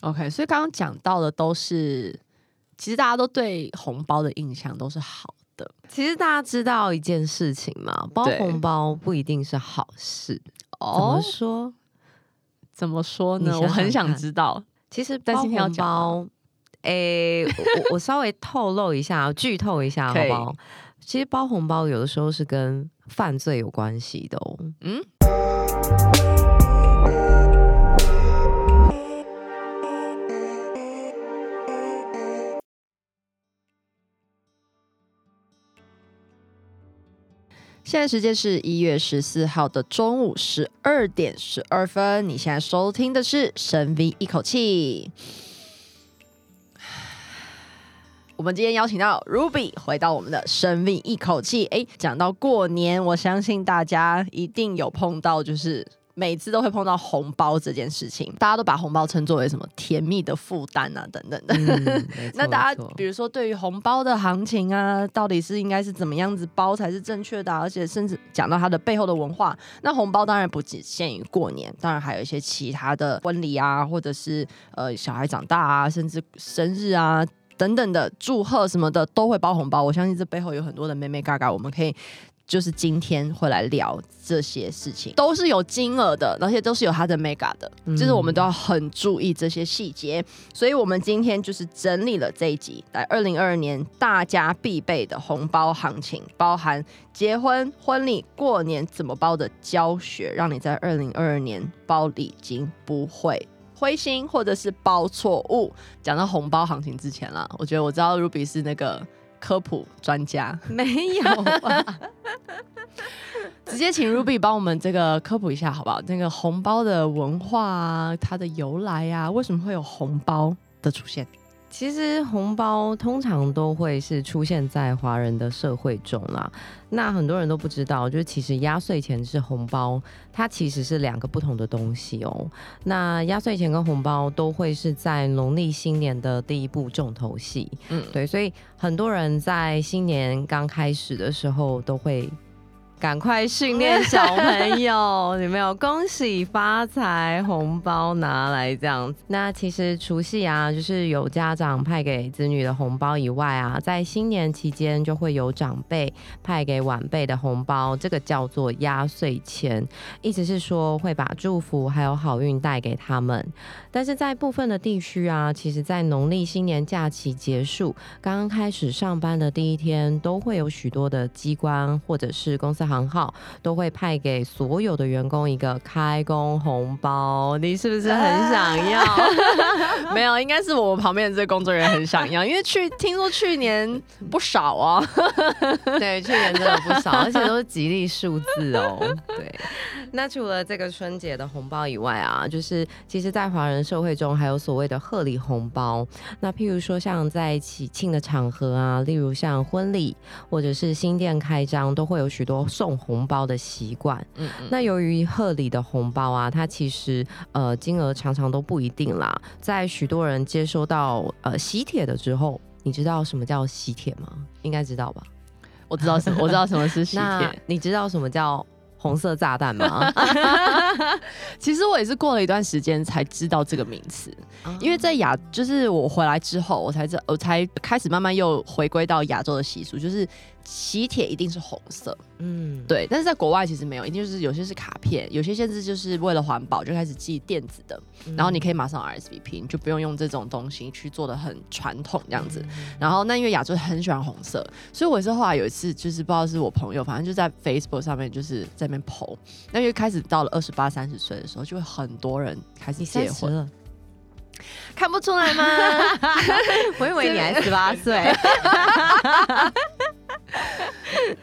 OK，所以刚刚讲到的都是，其实大家都对红包的印象都是好的。其实大家知道一件事情嘛？包红包不一定是好事。哦，怎么说？怎么说呢？想想我很想知道。其实包红包，诶、欸，我我稍微透露一下，剧透一下好不好？其实包红包有的时候是跟犯罪有关系的哦。嗯。现在时间是一月十四号的中午十二点十二分。你现在收听的是《深 V 一口气》。我们今天邀请到 Ruby 回到我们的《深 V 一口气》。哎，讲到过年，我相信大家一定有碰到，就是。每次都会碰到红包这件事情，大家都把红包称作为什么甜蜜的负担啊，等等的。嗯、那大家比如说，对于红包的行情啊，到底是应该是怎么样子包才是正确的啊？而且甚至讲到它的背后的文化，那红包当然不仅限于过年，当然还有一些其他的婚礼啊，或者是呃小孩长大啊，甚至生日啊等等的祝贺什么的都会包红包。我相信这背后有很多的妹妹嘎嘎，我们可以。就是今天会来聊这些事情，都是有金额的，而且都是有它的 mega 的，就是我们都要很注意这些细节。所以，我们今天就是整理了这一集，来二零二二年大家必备的红包行情，包含结婚、婚礼、过年怎么包的教学，让你在二零二二年包礼金不会灰心，或者是包错误。讲到红包行情之前啦，我觉得我知道 Ruby 是那个。科普专家 没有啊？直接请 Ruby 帮我们这个科普一下好不好？那个红包的文化啊，它的由来啊，为什么会有红包的出现？其实红包通常都会是出现在华人的社会中啦。那很多人都不知道，就是其实压岁钱是红包，它其实是两个不同的东西哦。那压岁钱跟红包都会是在农历新年的第一部重头戏。嗯，对，所以很多人在新年刚开始的时候都会。赶快训练小朋友，有没有恭喜发财，红包拿来这样子。那其实除夕啊，就是有家长派给子女的红包以外啊，在新年期间就会有长辈派给晚辈的红包，这个叫做压岁钱，意思是说会把祝福还有好运带给他们。但是在部分的地区啊，其实在农历新年假期结束，刚刚开始上班的第一天，都会有许多的机关或者是公司。行号都会派给所有的员工一个开工红包，你是不是很想要？没有，应该是我旁边的这个工作人员很想要，因为去听说去年不少啊，对，去年真的不少，而且都是吉利数字哦。对，那除了这个春节的红包以外啊，就是其实，在华人社会中还有所谓的贺礼红包。那譬如说，像在喜庆的场合啊，例如像婚礼或者是新店开张，都会有许多。送红包的习惯，嗯，嗯，那由于贺礼的红包啊，它其实呃金额常常都不一定啦。在许多人接收到呃喜帖的之后，你知道什么叫喜帖吗？应该知道吧？我知道什么，我知道什么是喜帖。你知道什么叫红色炸弹吗？其实我也是过了一段时间才知道这个名词，因为在亚，就是我回来之后，我才知，我才开始慢慢又回归到亚洲的习俗，就是。喜帖一定是红色，嗯，对，但是在国外其实没有，一定就是有些是卡片，有些甚至就是为了环保就开始寄电子的，嗯、然后你可以马上 RSVP，你就不用用这种东西去做的很传统这样子。嗯、然后那因为亚洲很喜欢红色，所以我也是后来有一次就是不知道是我朋友，反正就在 Facebook 上面就是在那边 po，那因为开始到了二十八、三十岁的时候，就会很多人开始结婚了，看不出来吗？我以为你还十八岁。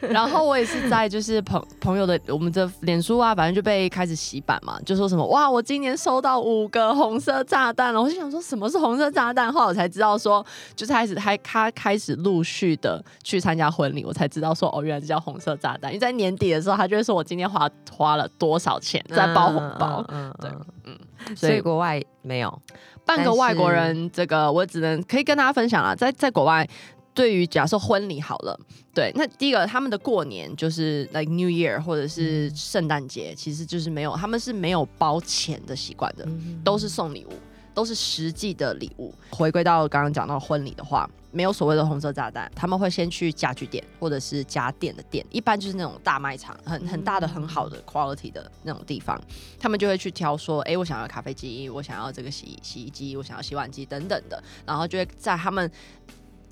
然后我也是在就是朋朋友的我们的脸书啊，反正就被开始洗版嘛，就说什么哇，我今年收到五个红色炸弹了，我就想说什么是红色炸弹，后来我才知道说，就是开始还他开始陆续的去参加婚礼，我才知道说哦，原来这叫红色炸弹，因为在年底的时候，他就会说我今天花花了多少钱在包红包，嗯，对，嗯，所以国外没有半个外国人，这个我只能可以跟大家分享了，在在国外。对于假设婚礼好了，对，那第一个他们的过年就是 like New Year 或者是圣诞节，其实就是没有，他们是没有包钱的习惯的，都是送礼物。都是实际的礼物。回归到刚刚讲到婚礼的话，没有所谓的红色炸弹，他们会先去家具店或者是家电的店，一般就是那种大卖场，很很大的、很好的 quality 的那种地方，他们就会去挑说，哎，我想要咖啡机，我想要这个洗洗衣机，我想要洗碗机等等的，然后就会在他们。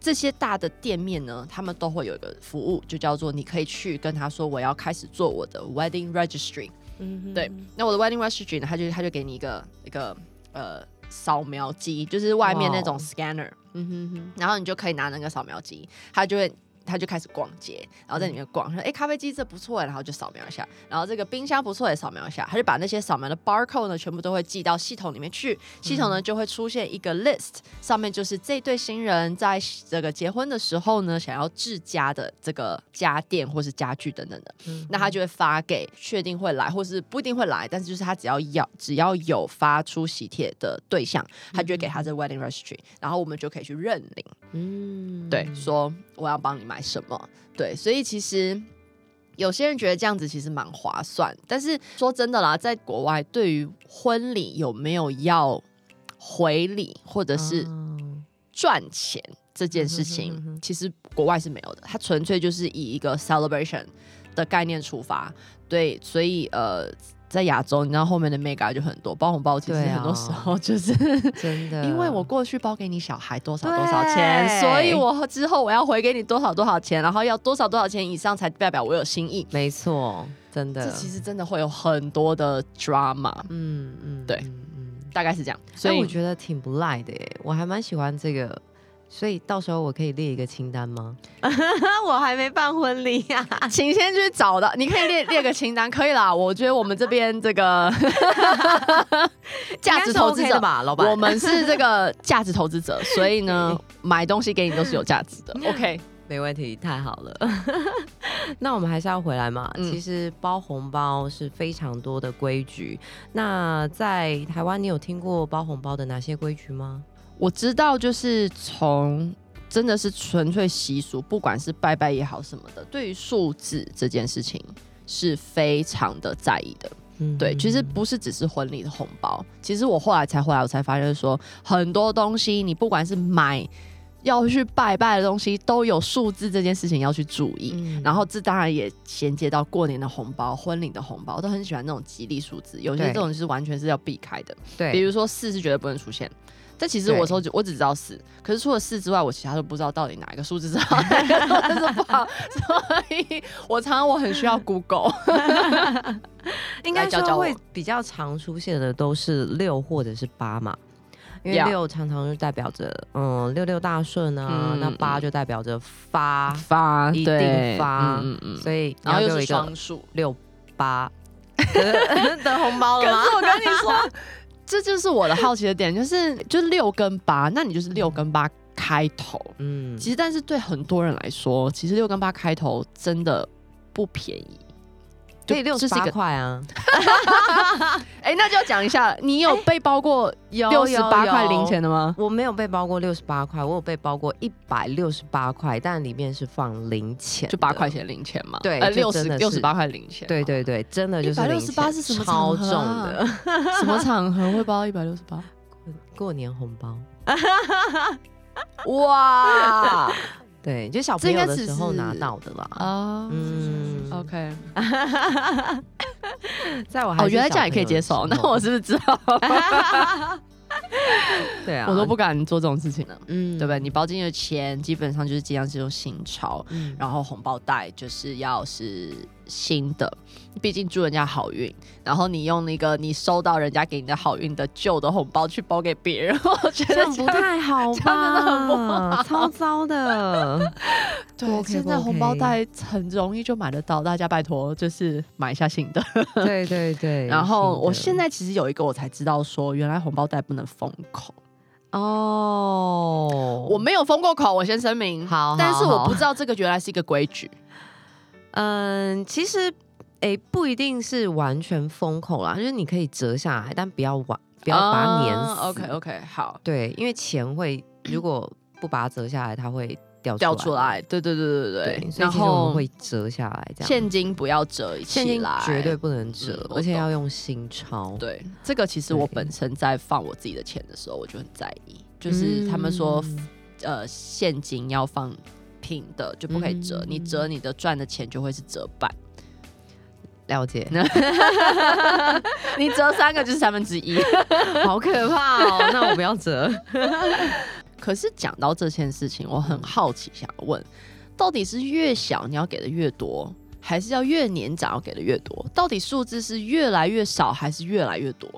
这些大的店面呢，他们都会有一个服务，就叫做你可以去跟他说，我要开始做我的 wedding registry。嗯，对，那我的 wedding registry 呢，他就他就给你一个一个呃扫描机，就是外面那种 scanner。嗯哼哼，然后你就可以拿那个扫描机，他就会。他就开始逛街，然后在里面逛，说：“哎，咖啡机这不错哎。”然后就扫描一下，然后这个冰箱不错也扫描一下。他就把那些扫描的 barcode 呢，全部都会记到系统里面去。系统呢就会出现一个 list，上面就是这对新人在这个结婚的时候呢，想要置家的这个家电或是家具等等的。嗯、那他就会发给确定会来或是不一定会来，但是就是他只要要只要有发出喜帖的对象，他就会给他这 wedding registry，然后我们就可以去认领。嗯，对，说我要帮你买。买什么？对，所以其实有些人觉得这样子其实蛮划算，但是说真的啦，在国外对于婚礼有没有要回礼或者是赚钱这件事情，其实国外是没有的，它纯粹就是以一个 celebration 的概念出发。对，所以呃。在亚洲，你知道后面的 mega 就很多，包红包其实很多时候就是、哦、真的，因为我过去包给你小孩多少多少钱，所以我之后我要回给你多少多少钱，然后要多少多少钱以上才代表我有心意。没错，真的，这其实真的会有很多的 drama。嗯嗯，对，嗯，大概是这样。所以我觉得挺不赖的耶，我还蛮喜欢这个。所以到时候我可以列一个清单吗？我还没办婚礼呀，请先去找的。你可以列列个清单，可以啦。我觉得我们这边这个 价值投资者吧，老板，我们是这个价值投资者，所以呢，买东西给你都是有价值的。OK，没问题，太好了。那我们还是要回来嘛。嗯、其实包红包是非常多的规矩。那在台湾，你有听过包红包的哪些规矩吗？我知道，就是从真的是纯粹习俗，不管是拜拜也好什么的，对于数字这件事情是非常的在意的。嗯，对，其实不是只是婚礼的红包，其实我后来才回来，我才发现说很多东西，你不管是买要去拜拜的东西，都有数字这件事情要去注意。嗯，然后这当然也衔接到过年的红包、婚礼的红包，我都很喜欢那种吉利数字，有些这种是完全是要避开的。对，比如说四是绝对不能出现。但其实我说，我只知道四，可是除了四之外，我其他都不知道到底哪一个数字是好，但是不好，所以我常常我很需要 Google。应该说会比较常出现的都是六或者是八嘛，因为六常常就代表着嗯六六大顺啊，嗯、那八就代表着发发一定发，嗯嗯，所以然后又是双数六八得红包了吗？可是我跟你说。这就是我的好奇的点，就是就是六跟八，那你就是六跟八开头，嗯，其实但是对很多人来说，其实六跟八开头真的不便宜。可以六十八块啊！哎、欸，那就要讲一下，你有被包过六十八块零钱的吗？我没有被包过六十八块，我有被包过一百六十八块，但里面是放零钱，就八块钱零钱嘛。对，六十六十八块零钱。对对对，真的就是。一百六十八是什么超重的？什么场合会包一百六十八？过年红包。哇！对，就小朋友的时候拿到的啦。啊，嗯，OK。在我还，我觉得这样也可以接受。那我是不是知道？对啊，我都不敢做这种事情了。嗯，对不对？你包进去的钱基本上就是尽量是用新钞，嗯，然后红包袋就是要是新的，毕竟祝人家好运。然后你用那个你收到人家给你的好运的旧的红包去包给别人，我觉得这样不太好吧？真的很不好，超糟的。对，现在红包袋很容易就买得到，大家拜托就是买一下新的。对对对。然后我现在其实有一个我才知道说，原来红包袋不能封口。哦，我没有封过口，我先声明。好，但是我不知道这个原来是一个规矩。嗯，其实，诶、欸，不一定是完全封口啦，就是你可以折下来，但不要完，不要把它粘死。Uh, OK OK，好，对，因为钱会如果不把它折下来，它会掉掉出来。对对对对对，对然后会折下来，这样现金不要折起来，现金绝对不能折，嗯、而且要用新钞。对，这个其实我本身在放我自己的钱的时候，我就很在意，就是他们说，嗯、呃，现金要放平的，就不可以折，嗯、你折你的赚的钱就会是折半。了解，你折三个就是三分之一，好可怕哦！那我不要折。可是讲到这件事情，我很好奇，想问，到底是越小你要给的越多，还是要越年长要给的越多？到底数字是越来越少，还是越来越多？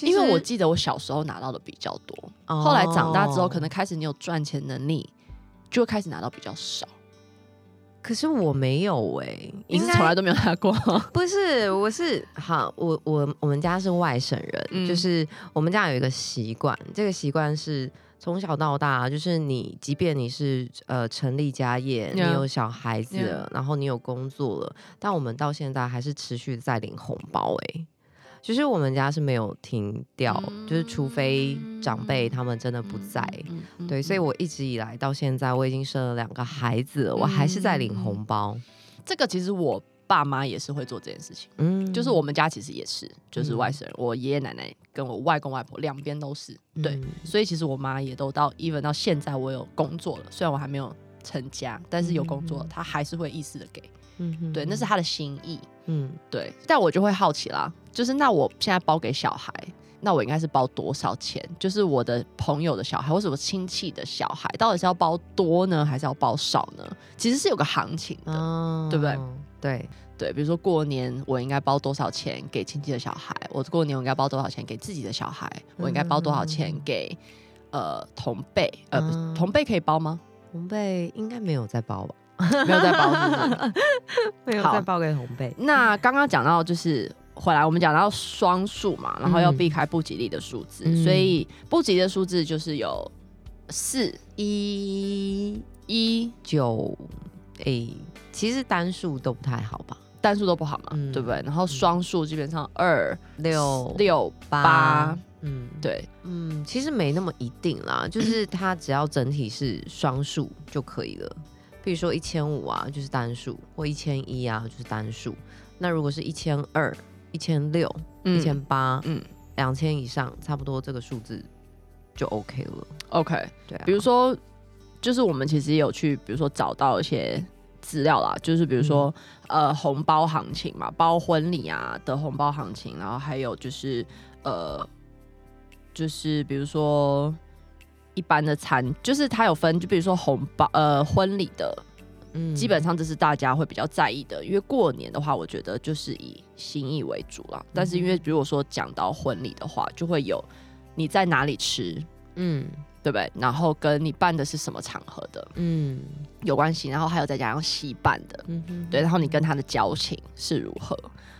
因为我记得我小时候拿到的比较多，哦、后来长大之后，可能开始你有赚钱能力，就会开始拿到比较少。可是我没有哎、欸，你是从来都没有拿过？不是，我是好，我我我们家是外省人，嗯、就是我们家有一个习惯，这个习惯是从小到大，就是你即便你是呃成立家业，嗯、你有小孩子然后你有工作了，但我们到现在还是持续在领红包哎、欸。其实我们家是没有停掉，嗯、就是除非长辈他们真的不在，对，所以我一直以来到现在，我已经生了两个孩子我还是在领红包。这个其实我爸妈也是会做这件事情，嗯，就是我们家其实也是，就是外省人，嗯、我爷爷奶奶跟我外公外婆两边都是，对，嗯、所以其实我妈也都到 even 到现在我有工作了，虽然我还没有成家，但是有工作，她、嗯、还是会意识的给。嗯，对，那是他的心意。嗯，对，但我就会好奇啦，就是那我现在包给小孩，那我应该是包多少钱？就是我的朋友的小孩或者我亲戚的小孩，到底是要包多呢，还是要包少呢？其实是有个行情的，哦、对不对？对对，比如说过年我应该包多少钱给亲戚的小孩，我过年我应该包多少钱给自己的小孩，我应该包多少钱给、嗯、呃同辈？呃，嗯、同辈可以包吗？同辈应该没有在包吧。没有再包是不是？没有再报给红贝。那刚刚讲到就是回来，我们讲到双数嘛，然后要避开不吉利的数字，嗯、所以不吉利的数字就是有四一一九。诶，其实单数都不太好吧？单数都不好嘛，嗯、对不对？然后双数基本上二六六八，嗯，对，嗯，其实没那么一定啦，就是它只要整体是双数就可以了。比如说一千五啊，就是单数；或一千一啊，就是单数。那如果是一千二、一千六、一千八，嗯，两千以上，差不多这个数字就 OK 了。OK，对啊。比如说，就是我们其实也有去，比如说找到一些资料啦，就是比如说、嗯、呃红包行情嘛，包婚礼啊的红包行情，然后还有就是呃，就是比如说。一般的餐就是它有分，就比如说红包，呃，婚礼的，嗯，基本上这是大家会比较在意的，因为过年的话，我觉得就是以心意为主了。但是因为如果说讲到婚礼的话，就会有你在哪里吃，嗯，对不对？然后跟你办的是什么场合的，嗯，有关系。然后还有再加上戏办的，对。然后你跟他的交情是如何？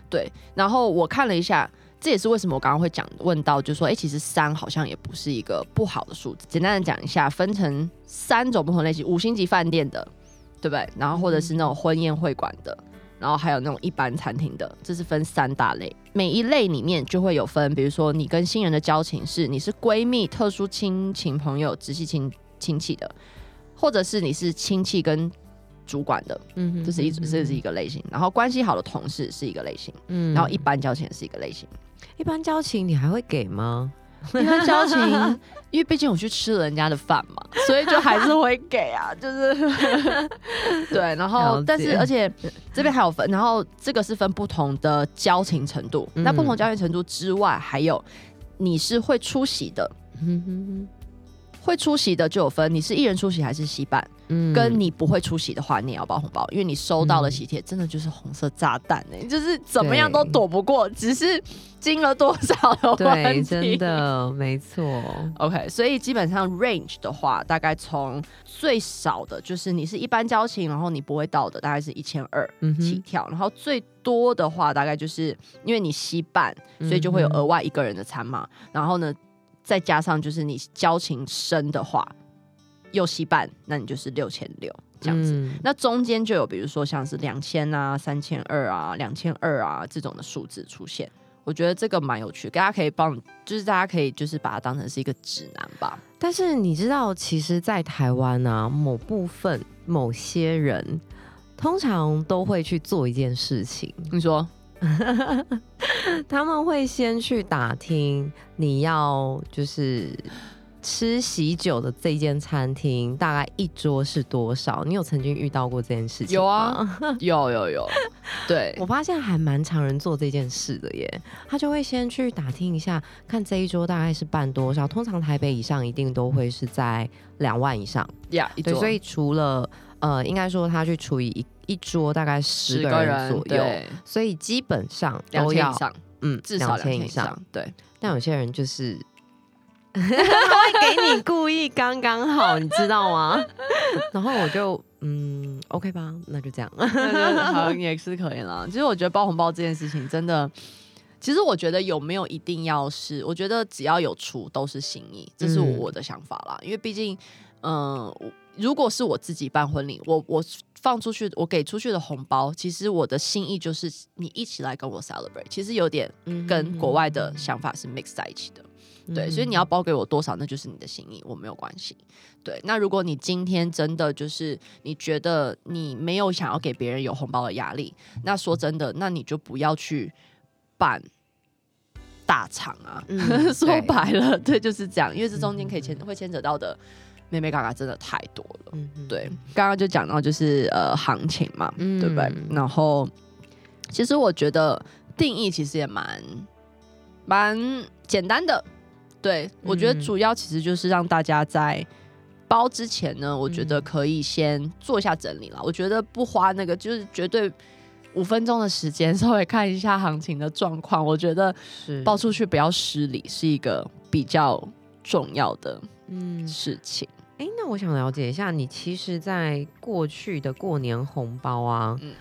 对。然后我看了一下。这也是为什么我刚刚会讲问到，就是说，哎，其实三好像也不是一个不好的数字。简单的讲一下，分成三种不同类型：五星级饭店的，对不对？然后或者是那种婚宴会馆的，然后还有那种一般餐厅的，这是分三大类。每一类里面就会有分，比如说你跟新人的交情是你是闺蜜、特殊亲情朋友、直系亲亲戚的，或者是你是亲戚跟主管的，嗯，这是一这是一个类型。然后关系好的同事是一个类型，嗯，然后一般交情是一个类型。一般交情你还会给吗？一般交情，因为毕竟我去吃了人家的饭嘛，所以就还是会给啊，就是 对。然后，但是而且这边还有分，然后这个是分不同的交情程度。嗯、那不同交情程度之外，还有你是会出席的，嗯、哼哼会出席的就有分，你是一人出席还是席伴。跟你不会出席的话，你也要包红包，因为你收到的喜帖真的就是红色炸弹呢、就是怎么样都躲不过，只是金额多少的问题。真的没错。OK，所以基本上 range 的话，大概从最少的就是你是一般交情，然后你不会到的，大概是一千二起跳，嗯、然后最多的话，大概就是因为你携伴，所以就会有额外一个人的餐嘛，嗯、然后呢，再加上就是你交情深的话。又携伴，那你就是六千六这样子。嗯、那中间就有，比如说像是两千啊、三千二啊、两千二啊这种的数字出现。我觉得这个蛮有趣，大家可以帮，就是大家可以就是把它当成是一个指南吧。但是你知道，其实，在台湾啊，某部分某些人通常都会去做一件事情。你说，他们会先去打听你要就是。吃喜酒的这间餐厅大概一桌是多少？你有曾经遇到过这件事情？有啊，有有有。对，我发现还蛮常人做这件事的耶。他就会先去打听一下，看这一桌大概是办多少。通常台北以上一定都会是在两万以上。呀、yeah，对，所以除了呃，应该说他去除以一一桌大概十个人左右，所以基本上都要嗯，至少两千以上。对，但有些人就是。他 会给你故意刚刚好，你知道吗？然后我就嗯，OK 吧，那就这样，好像 也是可以了。其实我觉得包红包这件事情真的，其实我觉得有没有一定要是，我觉得只要有出都是心意，这是我的想法啦。嗯、因为毕竟，嗯、呃，如果是我自己办婚礼，我我放出去，我给出去的红包，其实我的心意就是你一起来跟我 celebrate，其实有点跟国外的想法是 mix 在一起的。对，所以你要包给我多少，那就是你的心意，我没有关系。对，那如果你今天真的就是你觉得你没有想要给别人有红包的压力，那说真的，那你就不要去办大厂啊。嗯、说白了，对，就是这样，因为这中间可以牵会牵扯到的妹妹嘎嘎真的太多了。嗯、对，刚刚就讲到就是呃行情嘛，嗯、对不对？然后其实我觉得定义其实也蛮蛮简单的。对，我觉得主要其实就是让大家在包之前呢，我觉得可以先做一下整理了。我觉得不花那个，就是绝对五分钟的时间，稍微看一下行情的状况。我觉得包出去不要失礼，是一个比较重要的嗯事情。哎，那我想了解一下，你其实，在过去的过年红包啊，嗯，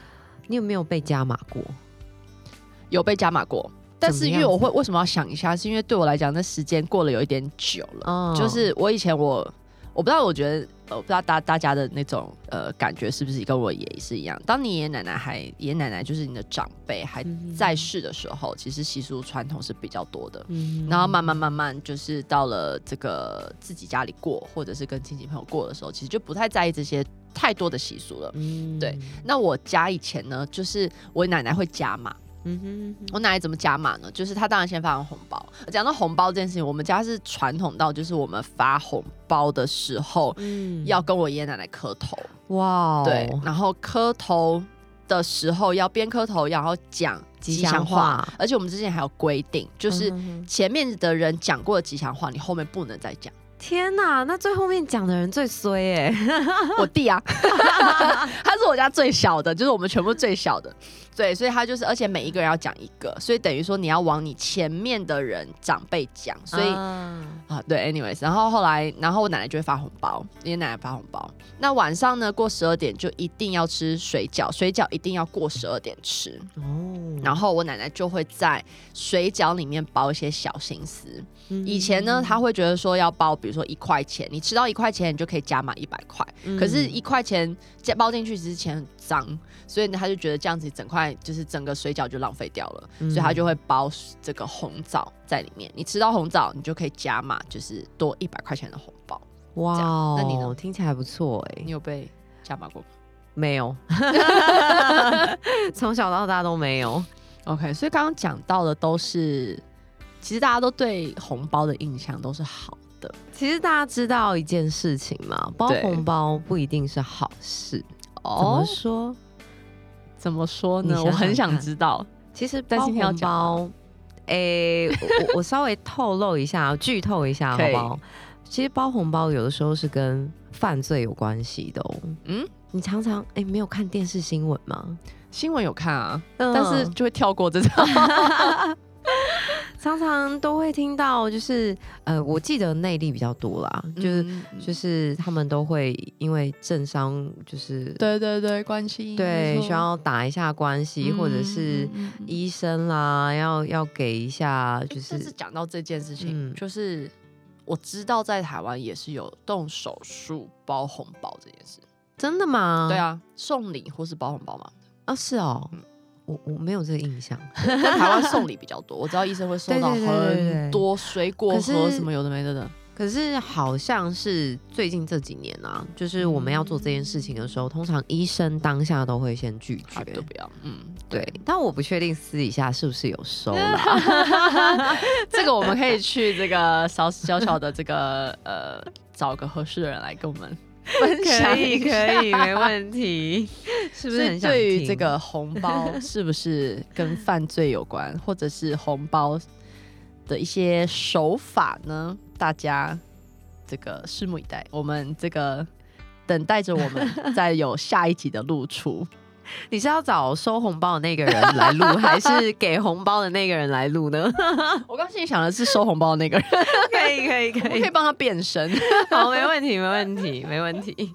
你有没有被加码过？有被加码过。但是因为我会为什么要想一下？是因为对我来讲，那时间过了有一点久了。Oh. 就是我以前我我不知道，我觉得呃，我不知道大大家的那种呃感觉是不是跟我爷爷是一样？当你爷爷奶奶还爷爷奶奶就是你的长辈还在世的时候，mm -hmm. 其实习俗传统是比较多的。Mm -hmm. 然后慢慢慢慢就是到了这个自己家里过，或者是跟亲戚朋友过的时候，其实就不太在意这些太多的习俗了。嗯、mm -hmm.，对。那我家以前呢，就是我奶奶会加码。嗯哼，我奶奶怎么加码呢？就是她当然先发完红包。讲到红包这件事情，我们家是传统到，就是我们发红包的时候，嗯，要跟我爷爷奶奶磕头。哇，对，然后磕头的时候要边磕头，然后讲吉祥话。而且我们之前还有规定，就是前面的人讲过的吉祥话，你后面不能再讲。天哪，那最后面讲的人最衰哎！我弟啊，他是我家最小的，就是我们全部最小的。对，所以他就是，而且每一个人要讲一个，所以等于说你要往你前面的人长辈讲，所以、uh. 啊，对，anyways，然后后来，然后我奶奶就会发红包，爷爷奶奶发红包。那晚上呢，过十二点就一定要吃水饺，水饺一定要过十二点吃。哦、oh.，然后我奶奶就会在水饺里面包一些小心思。Mm -hmm. 以前呢，他会觉得说要包，比如说一块钱，你吃到一块钱，你就可以加满一百块。Mm -hmm. 可是，一块钱加包进去之前很脏。所以呢，他就觉得这样子整块就是整个水饺就浪费掉了，嗯，所以他就会包这个红枣在里面。你吃到红枣，你就可以加码，就是多一百块钱的红包。哇，那你呢？听起来还不错哎。你有被加码过吗？没有，从小到大都没有。OK，所以刚刚讲到的都是，其实大家都对红包的印象都是好的。其实大家知道一件事情嘛？包红包不一定是好事。哦，怎么说？怎么说呢？想想我很想知道。其实包红包，哎、欸，我我稍微透露一下，剧透一下好不好？其实包红包有的时候是跟犯罪有关系的哦。嗯，你常常哎、欸、没有看电视新闻吗？新闻有看啊、嗯，但是就会跳过这种。常常都会听到，就是呃，我记得内力比较多啦，嗯、就是就是他们都会因为政商，就是对对对关系，对需要打一下关系、嗯，或者是医生啦，要要给一下，就是。但是讲到这件事情、嗯，就是我知道在台湾也是有动手术包红包这件事，真的吗？对啊，送礼或是包红包吗？啊，是哦。嗯我我没有这个印象。在台湾送礼比较多，我知道医生会收到很多水果和什么有的没的的。可是好像是最近这几年啊，就是我们要做这件事情的时候，嗯、通常医生当下都会先拒绝，都不要。嗯，对。但我不确定私底下是不是有收啦。这个我们可以去这个小小小的这个呃，找个合适的人来跟我们分享一下。可以，可以，没问题。是不是很想？对于这个红包 是不是跟犯罪有关，或者是红包的一些手法呢？大家这个拭目以待，我们这个等待着我们再有下一集的露出。你是要找收红包的那个人来录，还是给红包的那个人来录呢？我刚心里想的是收红包的那个人，可以可以可以，可以帮他变身。好，没问题没问题没问题，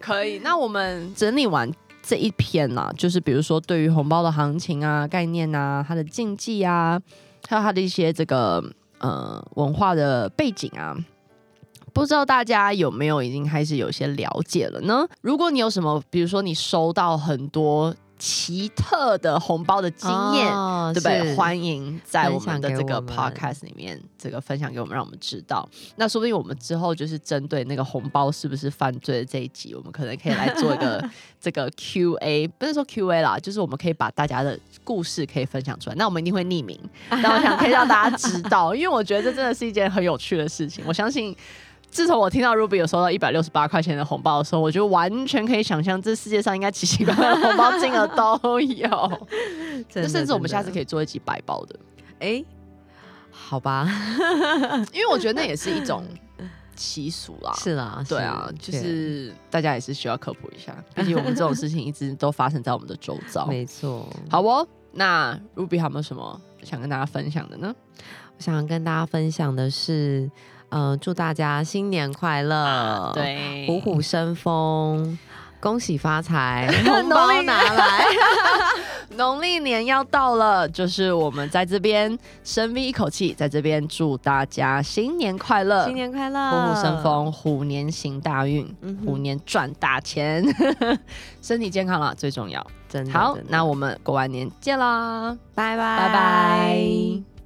可以。那我们整理完这一篇呢、啊，就是比如说对于红包的行情啊、概念啊、它的禁忌啊，还有它的一些这个。呃，文化的背景啊，不知道大家有没有已经开始有些了解了呢？如果你有什么，比如说你收到很多。奇特的红包的经验，哦、对不对？欢迎在我们的这个 podcast 里面，这个分享给我们，让我们知道。那说不定我们之后就是针对那个红包是不是犯罪的这一集，我们可能可以来做一个 这个 Q&A，不是说 Q&A 啦，就是我们可以把大家的故事可以分享出来。那我们一定会匿名，但我想可以让大家知道，因为我觉得这真的是一件很有趣的事情。我相信。自从我听到 Ruby 有收到一百六十八块钱的红包的时候，我就完全可以想象，这世界上应该奇奇怪怪的红包金额都有。甚至我们下次可以做一集百包的。哎、欸，好吧，因为我觉得那也是一种习俗啦。是啦，对啊，就是大家也是需要科普一下。毕竟我们这种事情一直都发生在我们的周遭。没错。好哦，那 Ruby 还有没有什么想跟大家分享的呢？我想跟大家分享的是。呃，祝大家新年快乐，啊，对，虎虎生风，恭喜发财，红包拿来。农历年要到了，就是我们在这边深吸一口气，在这边祝大家新年快乐，新年快乐，虎虎生风，虎年行大运，嗯、虎年赚大钱，身体健康了最重要。真的，好，那我们过完年见啦，拜拜，拜拜。